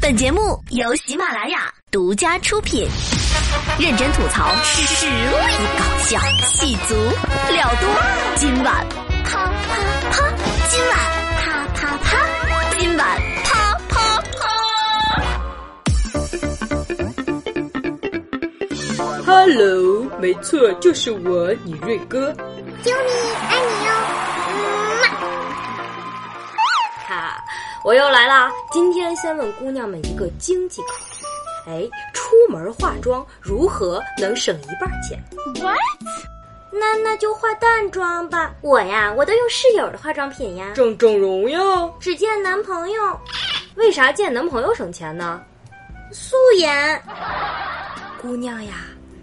本节目由喜马拉雅独家出品，认真吐槽，实力搞笑，戏足料多。今晚啪啪啪，今晚啪啪啪，今晚啪啪啪。Hello，没错，就是我，你瑞哥。啾咪，爱你哟。我又来啦！今天先问姑娘们一个经济考题，哎，出门化妆如何能省一半钱？What？那那就化淡妆吧。我呀，我都用室友的化妆品呀。整整容呀？只见男朋友。为啥见男朋友省钱呢？素颜。姑娘呀，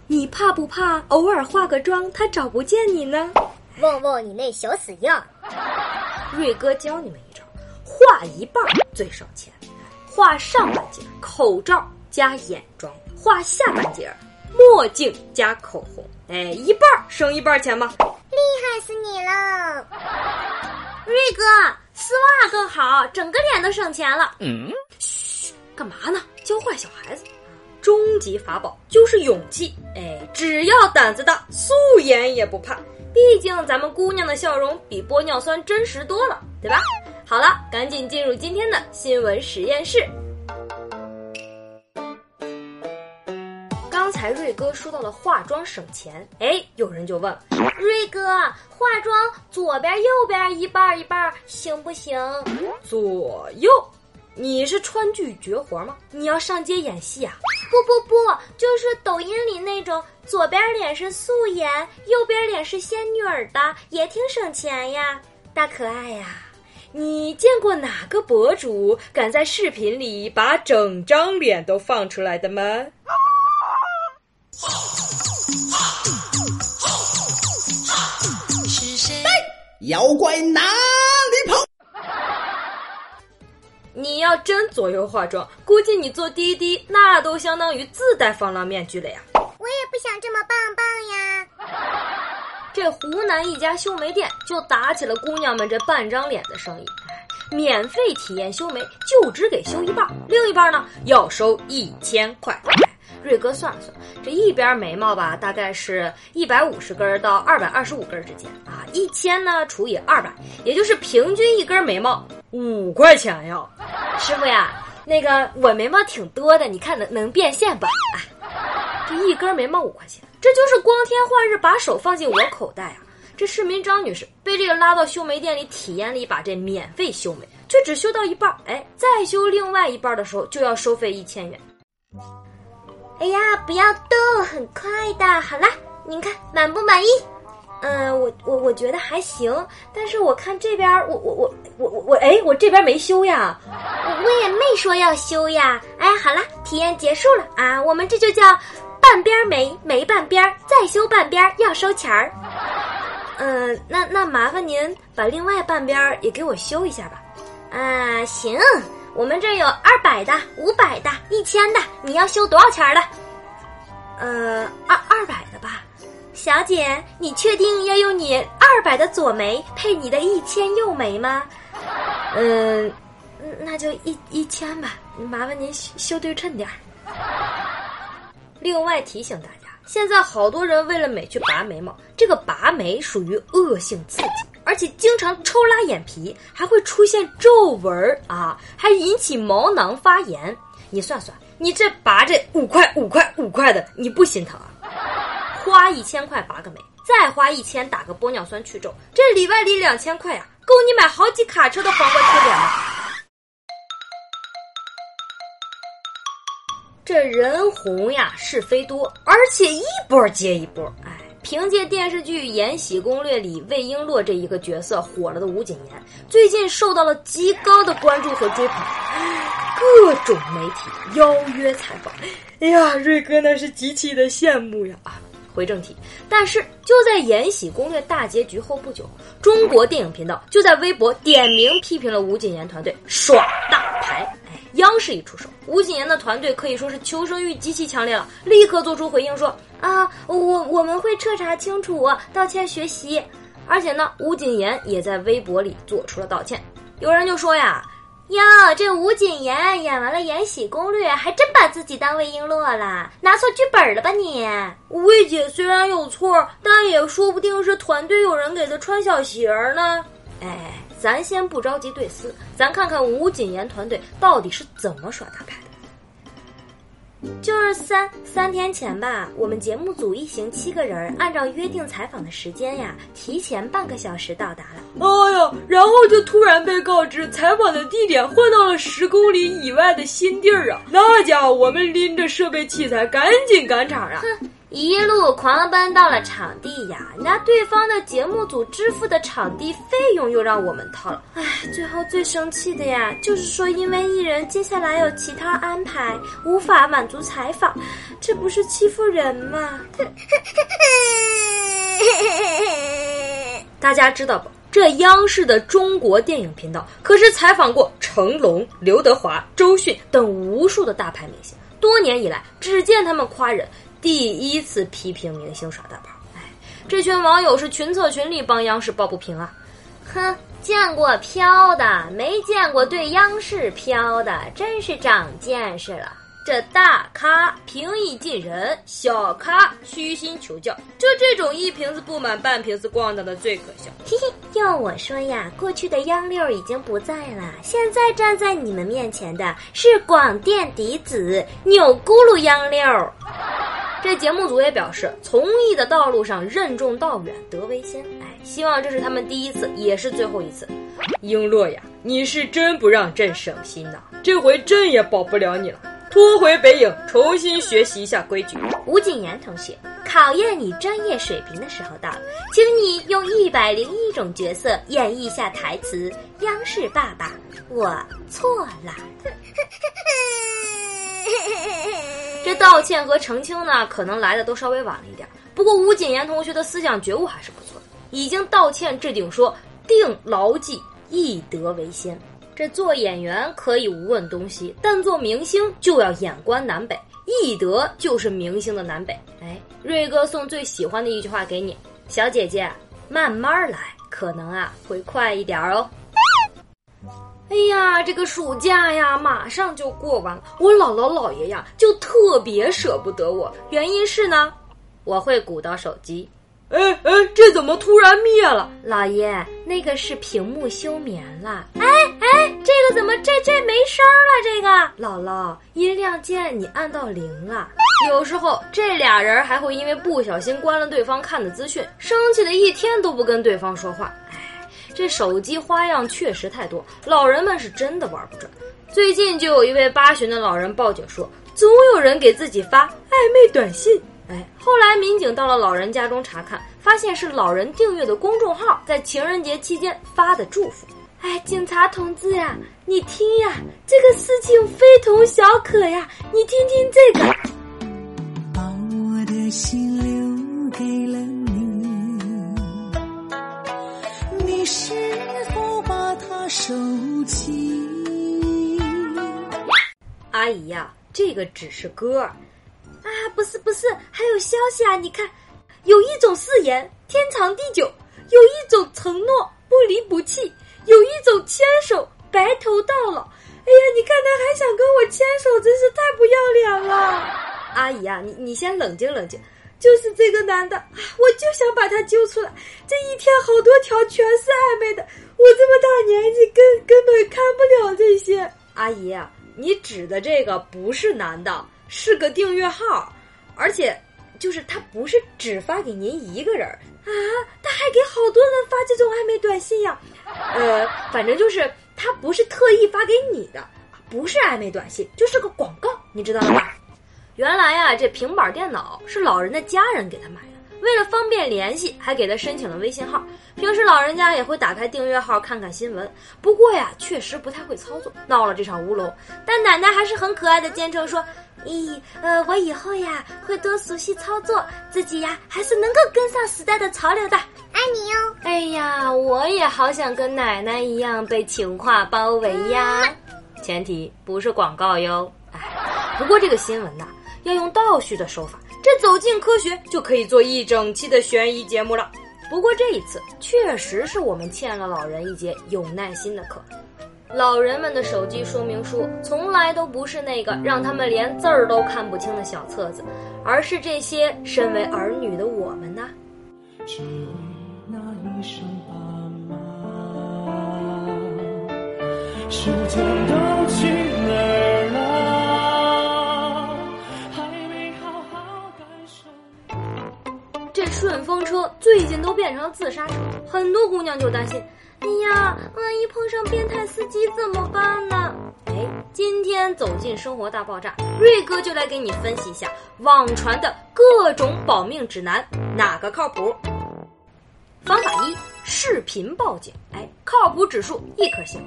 你怕不怕偶尔化个妆他找不见你呢？问问你那小死样。瑞哥教你们。画一半最省钱，画上半截口罩加眼妆，画下半截墨镜加口红，哎，一半省一半钱吧，厉害死你了，瑞哥，丝袜更好，整个脸都省钱了。嗯，嘘，干嘛呢？教坏小孩子。终极法宝就是勇气，哎，只要胆子大，素颜也不怕。毕竟咱们姑娘的笑容比玻尿酸真实多了，对吧？好了，赶紧进入今天的新闻实验室。刚才瑞哥说到了化妆省钱，哎，有人就问瑞哥，化妆左边右边一半一半行不行？左右？你是川剧绝活吗？你要上街演戏啊？不不不，就是抖音里那种左边脸是素颜，右边脸是仙女儿的，也挺省钱呀，大可爱呀。你见过哪个博主敢在视频里把整张脸都放出来的吗？是谁？妖怪哪里跑？你要真左右化妆，估计你坐滴滴那都相当于自带防狼面具了呀！我也不想这么棒棒呀。这湖南一家修眉店就打起了姑娘们这半张脸的生意，免费体验修眉，就只给修一半，另一半呢要收一千块。瑞哥算了算，这一边眉毛吧，大概是一百五十根到二百二十五根之间啊，一千呢除以二百，也就是平均一根眉毛五块钱呀。师傅呀，那个我眉毛挺多的，你看能能变现不？这一根眉毛五块钱。这就是光天化日把手放进我口袋啊！这市民张女士被这个拉到修眉店里体验了一把这免费修眉，却只修到一半，哎，再修另外一半的时候就要收费一千元。哎呀，不要动，很快的。好啦，您看满不满意？嗯，我我我觉得还行，但是我看这边，我我我我我我，哎，我这边没修呀，我也没说要修呀。哎，好啦，体验结束了啊，我们这就叫。半边没没半边，再修半边要收钱儿。嗯，那那麻烦您把另外半边也给我修一下吧。啊，行，我们这有二百的、五百的、一千的，你要修多少钱的？呃，二二百的吧。小姐，你确定要用你二百的左眉配你的一千右眉吗？嗯，那就一一千吧。麻烦您修修对称点儿。另外提醒大家，现在好多人为了美去拔眉毛，这个拔眉属于恶性刺激，而且经常抽拉眼皮，还会出现皱纹啊，还引起毛囊发炎。你算算，你这拔这五块五块五块的，你不心疼啊？花一千块拔个眉，再花一千打个玻尿酸去皱，这里外里两千块呀，够你买好几卡车的黄瓜贴脸了。这人红呀，是非多，而且一波接一波。哎，凭借电视剧《延禧攻略》里魏璎珞这一个角色火了的吴谨言，最近受到了极高的关注和追捧，各种媒体邀约采访。哎呀，瑞哥那是极其的羡慕呀！回正题，但是就在《延禧攻略》大结局后不久，中国电影频道就在微博点名批评了吴谨言团队耍大牌。央视一出手，吴谨言的团队可以说是求生欲极其强烈了，立刻做出回应说：“啊，我我们会彻查清楚，道歉学习。”而且呢，吴谨言也在微博里做出了道歉。有人就说呀：“哟，这吴谨言演完了《延禧攻略》，还真把自己当魏璎珞了，拿错剧本了吧你？魏姐虽然有错，但也说不定是团队有人给她穿小鞋呢。哎，咱先不着急对撕，咱看看吴谨言团队到底是怎么耍大牌的。就是三三天前吧，我们节目组一行七个人，按照约定采访的时间呀，提前半个小时到达了。哎呀，然后就突然被告知采访的地点换到了十公里以外的新地儿啊！那家伙，我们拎着设备器材赶紧赶场啊！哼。一路狂奔到了场地呀，那对方的节目组支付的场地费用又让我们掏了。唉，最后最生气的呀，就是说因为艺人接下来有其他安排，无法满足采访，这不是欺负人吗？大家知道不？这央视的中国电影频道可是采访过成龙、刘德华、周迅等无数的大牌明星，多年以来只见他们夸人。第一次批评明星耍大牌，哎，这群网友是群策群力帮央视抱不平啊！哼，见过飘的，没见过对央视飘的，真是长见识了。这大咖平易近人，小咖虚心求教，就这种一瓶子不满半瓶子逛荡的最可笑。嘿嘿，要我说呀，过去的央六已经不在了，现在站在你们面前的是广电嫡子钮咕噜央六。这节目组也表示，从艺的道路上任重道远，德为先。哎，希望这是他们第一次，也是最后一次。璎珞呀，你是真不让朕省心呐！这回朕也保不了你了，拖回北影，重新学习一下规矩。吴谨言同学，考验你专业水平的时候到了，请你用一百零一种角色演绎一下台词。央视爸爸，我错了。这道歉和澄清呢，可能来的都稍微晚了一点。不过吴谨言同学的思想觉悟还是不错的，已经道歉置顶说定牢记艺德为先。这做演员可以无问东西，但做明星就要眼观南北，艺德就是明星的南北。哎，瑞哥送最喜欢的一句话给你，小姐姐，慢慢来，可能啊会快一点哦。哎呀，这个暑假呀，马上就过完了。我姥姥姥爷呀，就特别舍不得我。原因是呢，我会鼓捣手机。哎哎，这怎么突然灭了？姥爷，那个是屏幕休眠了。哎哎，这个怎么这这没声了？这个姥姥，音量键你按到零了。有时候这俩人还会因为不小心关了对方看的资讯，生气的一天都不跟对方说话。这手机花样确实太多，老人们是真的玩不转。最近就有一位八旬的老人报警说，总有人给自己发暧昧短信。哎，后来民警到了老人家中查看，发现是老人订阅的公众号在情人节期间发的祝福。哎，警察同志呀，你听呀，这个事情非同小可呀，你听听这个。把我的心起？阿姨呀，这个只是歌儿啊，不是不是，还有消息啊！你看，有一种誓言天长地久，有一种承诺不离不弃，有一种牵手白头到老。哎呀，你看他还想跟我牵手，真是太不要脸了！阿姨啊，你你先冷静冷静。就是这个男的啊，我就想把他揪出来。这一天好多条全是暧昧的，我这么大年纪根根本看不了这些。阿姨，你指的这个不是男的，是个订阅号，而且就是他不是只发给您一个人啊，他还给好多人发这种暧昧短信呀。呃，反正就是他不是特意发给你的，不是暧昧短信，就是个广告，你知道吗？原来呀，这平板电脑是老人的家人给他买的，为了方便联系，还给他申请了微信号。平时老人家也会打开订阅号看看新闻，不过呀，确实不太会操作，闹了这场乌龙。但奶奶还是很可爱的坚称说：“咦，呃，我以后呀会多熟悉操作，自己呀还是能够跟上时代的潮流的，爱你哟。”哎呀，我也好想跟奶奶一样被情话包围呀，前提不是广告哟。哎，不过这个新闻呐。要用倒叙的手法，这走进科学就可以做一整期的悬疑节目了。不过这一次确实是我们欠了老人一节有耐心的课。老人们的手机说明书从来都不是那个让他们连字儿都看不清的小册子，而是这些身为儿女的我们呐。只为那一声爸妈，时间都车最近都变成了自杀车，很多姑娘就担心。哎呀，万一碰上变态司机怎么办呢？哎，今天走进生活大爆炸，瑞哥就来给你分析一下网传的各种保命指南，哪个靠谱？方法一：视频报警。哎，靠谱指数一颗星。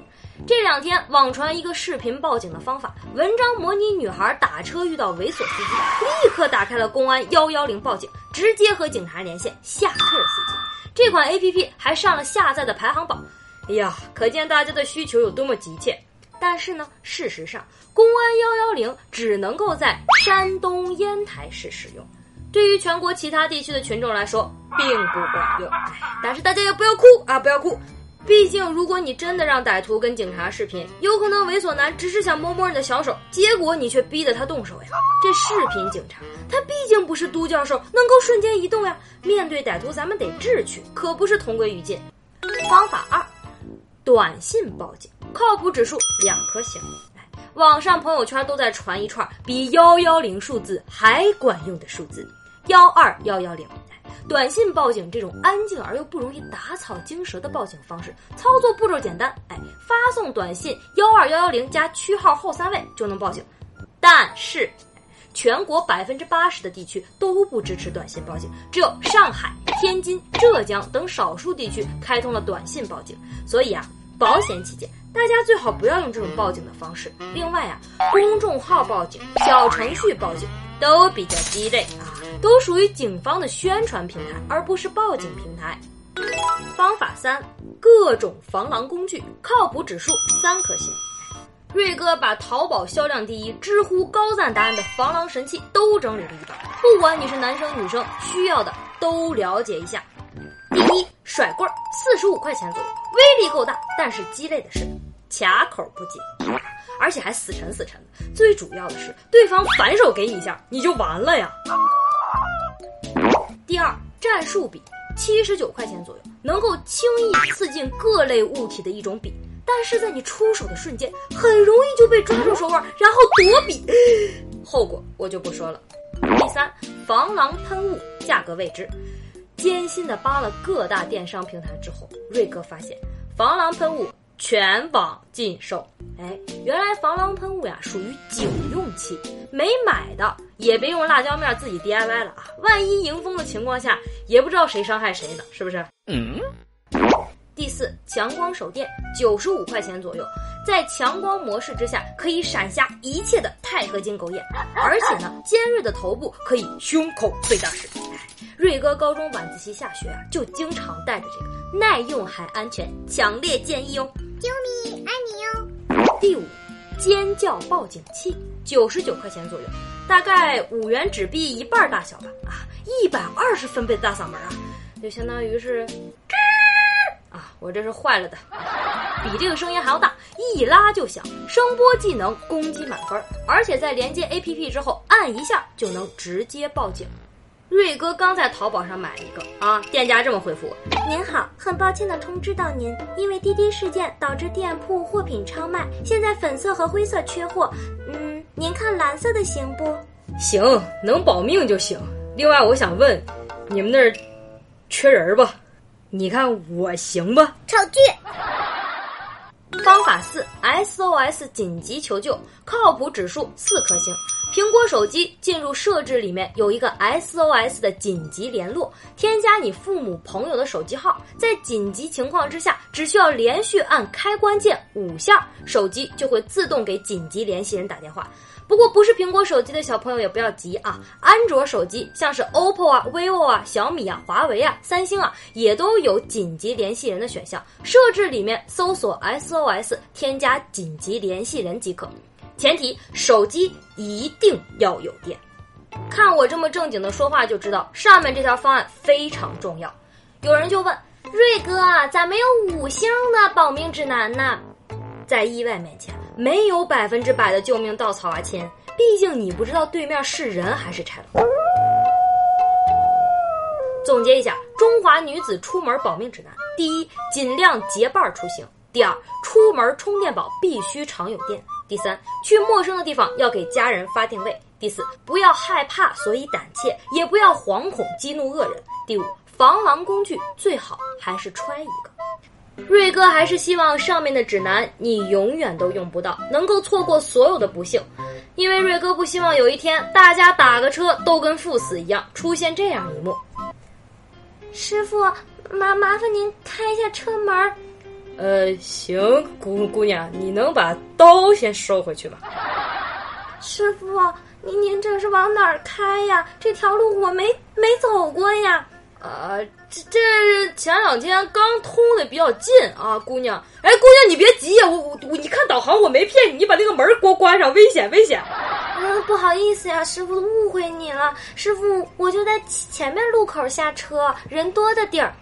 这两天网传一个视频报警的方法，文章模拟女孩打车遇到猥琐司机，立刻打开了公安幺幺零报警，直接和警察连线，吓退了司机。这款 A P P 还上了下载的排行榜，哎呀，可见大家的需求有多么急切。但是呢，事实上，公安幺幺零只能够在山东烟台市使用，对于全国其他地区的群众来说并不管用。但是大家也不要哭啊，不要哭，毕竟如果你真的让歹徒跟警察视频，有可能猥琐男只是想摸摸你的小手，结果你却逼得他动手呀。这视频警察，他毕竟不是都教授，能够瞬间移动呀。面对歹徒，咱们得智取，可不是同归于尽。方法二，短信报警，靠谱指数两颗星。网上朋友圈都在传一串比幺幺零数字还管用的数字，幺二幺幺零。短信报警这种安静而又不容易打草惊蛇的报警方式，操作步骤简单，哎，发送短信幺二幺幺零加区号后三位就能报警。但是。全国百分之八十的地区都不支持短信报警，只有上海、天津、浙江等少数地区开通了短信报警。所以啊，保险起见，大家最好不要用这种报警的方式。另外啊，公众号报警、小程序报警都比较鸡肋啊，都属于警方的宣传平台，而不是报警平台。方法三，各种防狼工具，靠谱指数三颗星。瑞哥把淘宝销量第一、知乎高赞答案的防狼神器都整理了一遍，不管你是男生女生，需要的都了解一下。第一，甩棍儿，四十五块钱左右，威力够大，但是鸡肋的是卡口不紧，而且还死沉死沉的。最主要的是，对方反手给你一下，你就完了呀。第二，战术笔，七十九块钱左右，能够轻易刺进各类物体的一种笔。但是在你出手的瞬间，很容易就被抓住手腕，然后躲笔，后果我就不说了。第三，防狼喷雾，价格未知。艰辛的扒了各大电商平台之后，瑞哥发现防狼喷雾全网禁售。哎，原来防狼喷雾呀属于警用器，没买的也别用辣椒面自己 DIY 了啊！万一迎风的情况下，也不知道谁伤害谁呢，是不是？嗯。第四，强光手电，九十五块钱左右，在强光模式之下可以闪瞎一切的钛合金狗眼，而且呢，尖锐的头部可以胸口最大式。瑞哥高中晚自习下学啊，就经常带着这个，耐用还安全，强烈建议哦。啾咪，爱你哟。第五，尖叫报警器，九十九块钱左右，大概五元纸币一半大小吧。啊，一百二十分贝的大嗓门啊，就相当于是。啊我这是坏了的，比这个声音还要大，一拉就响，声波技能攻击满分，而且在连接 APP 之后按一下就能直接报警。瑞哥刚在淘宝上买了一个啊，店家这么回复我：您好，很抱歉的通知到您，因为滴滴事件导致店铺货品超卖，现在粉色和灰色缺货，嗯，您看蓝色的行不？行，能保命就行。另外，我想问，你们那儿缺人不？你看我行吧？炒剧。方法四：SOS 紧急求救，靠谱指数四颗星。苹果手机进入设置里面有一个 SOS 的紧急联络，添加你父母朋友的手机号，在紧急情况之下，只需要连续按开关键五下，手机就会自动给紧急联系人打电话。不过不是苹果手机的小朋友也不要急啊，安卓手机像是 OPPO 啊、vivo 啊、小米啊、华为啊、三星啊，也都有紧急联系人的选项。设置里面搜索 SOS，添加紧急联系人即可。前提手机一定要有电。看我这么正经的说话就知道，上面这条方案非常重要。有人就问瑞哥，咋没有五星的保命指南呢？在意外面前，没有百分之百的救命稻草啊，亲！毕竟你不知道对面是人还是豺狼。总结一下，中华女子出门保命指南：第一，尽量结伴出行；第二，出门充电宝必须常有电；第三，去陌生的地方要给家人发定位；第四，不要害怕所以胆怯，也不要惶恐激怒恶人；第五，防狼工具最好还是揣一个。瑞哥还是希望上面的指南你永远都用不到，能够错过所有的不幸，因为瑞哥不希望有一天大家打个车都跟赴死一样，出现这样一幕。师傅，麻麻烦您开一下车门。呃，行，姑姑娘，你能把刀先收回去吗？师傅，您您这是往哪儿开呀？这条路我没没走过呀。啊，这这前两天刚通的比较近啊，姑娘。哎，姑娘你别急呀，我我我，你看导航我没骗你，你把那个门给我关上，危险危险。嗯，不好意思呀，师傅误会你了。师傅，我就在前面路口下车，人多的地儿。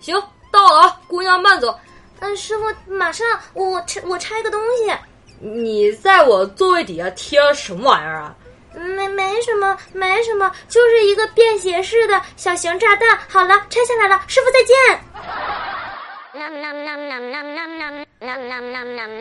行，到了啊，姑娘慢走。嗯，师傅，马上，我我拆我拆个东西。你在我座位底下贴什么玩意儿啊？没没什么，没什么，就是一个便携式的小型炸弹。好了，拆下来了，师傅再见。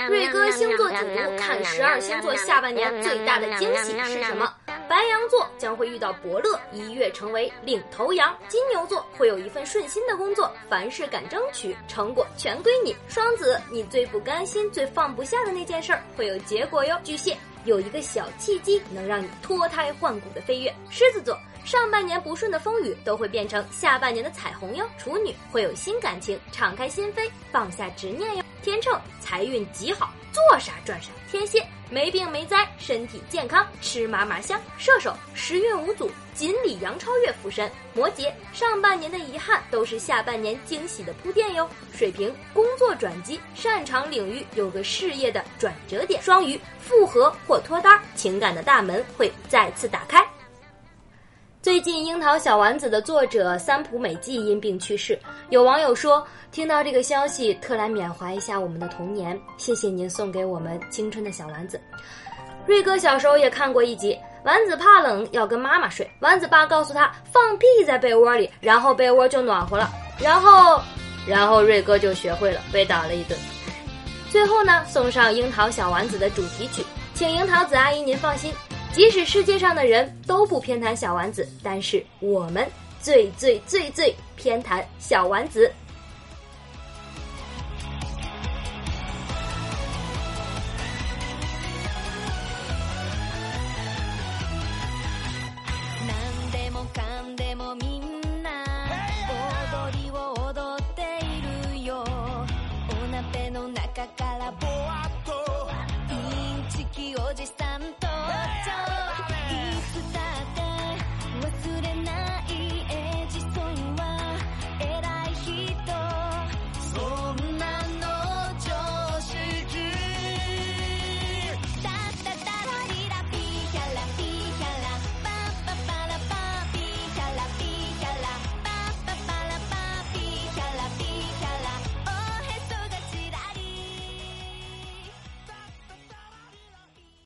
瑞哥星座解读，看十二星座下半年最大的惊喜是什么？白羊座将会遇到伯乐，一跃成为领头羊；金牛座会有一份顺心的工作，凡事敢争取，成果全归你；双子，你最不甘心、最放不下的那件事儿会有结果哟；巨蟹。有一个小契机，能让你脱胎换骨的飞跃。狮子座上半年不顺的风雨都会变成下半年的彩虹哟。处女会有新感情，敞开心扉，放下执念哟。天秤财运极好，做啥赚啥。天蝎没病没灾，身体健康，吃嘛嘛香。射手时运无阻，锦鲤杨超越附身。摩羯上半年的遗憾都是下半年惊喜的铺垫哟。水瓶工作转机，擅长领域有个事业的转折点。双鱼复合或脱单，情感的大门会再次打开。最近，《樱桃小丸子》的作者三浦美纪因病去世。有网友说，听到这个消息，特来缅怀一下我们的童年。谢谢您送给我们青春的小丸子。瑞哥小时候也看过一集，丸子怕冷要跟妈妈睡，丸子爸告诉他放屁在被窝里，然后被窝就暖和了。然后，然后瑞哥就学会了，被打了一顿。最后呢，送上《樱桃小丸子》的主题曲，请樱桃子阿姨您放心。即使世界上的人都不偏袒小丸子，但是我们最最最最偏袒小丸子。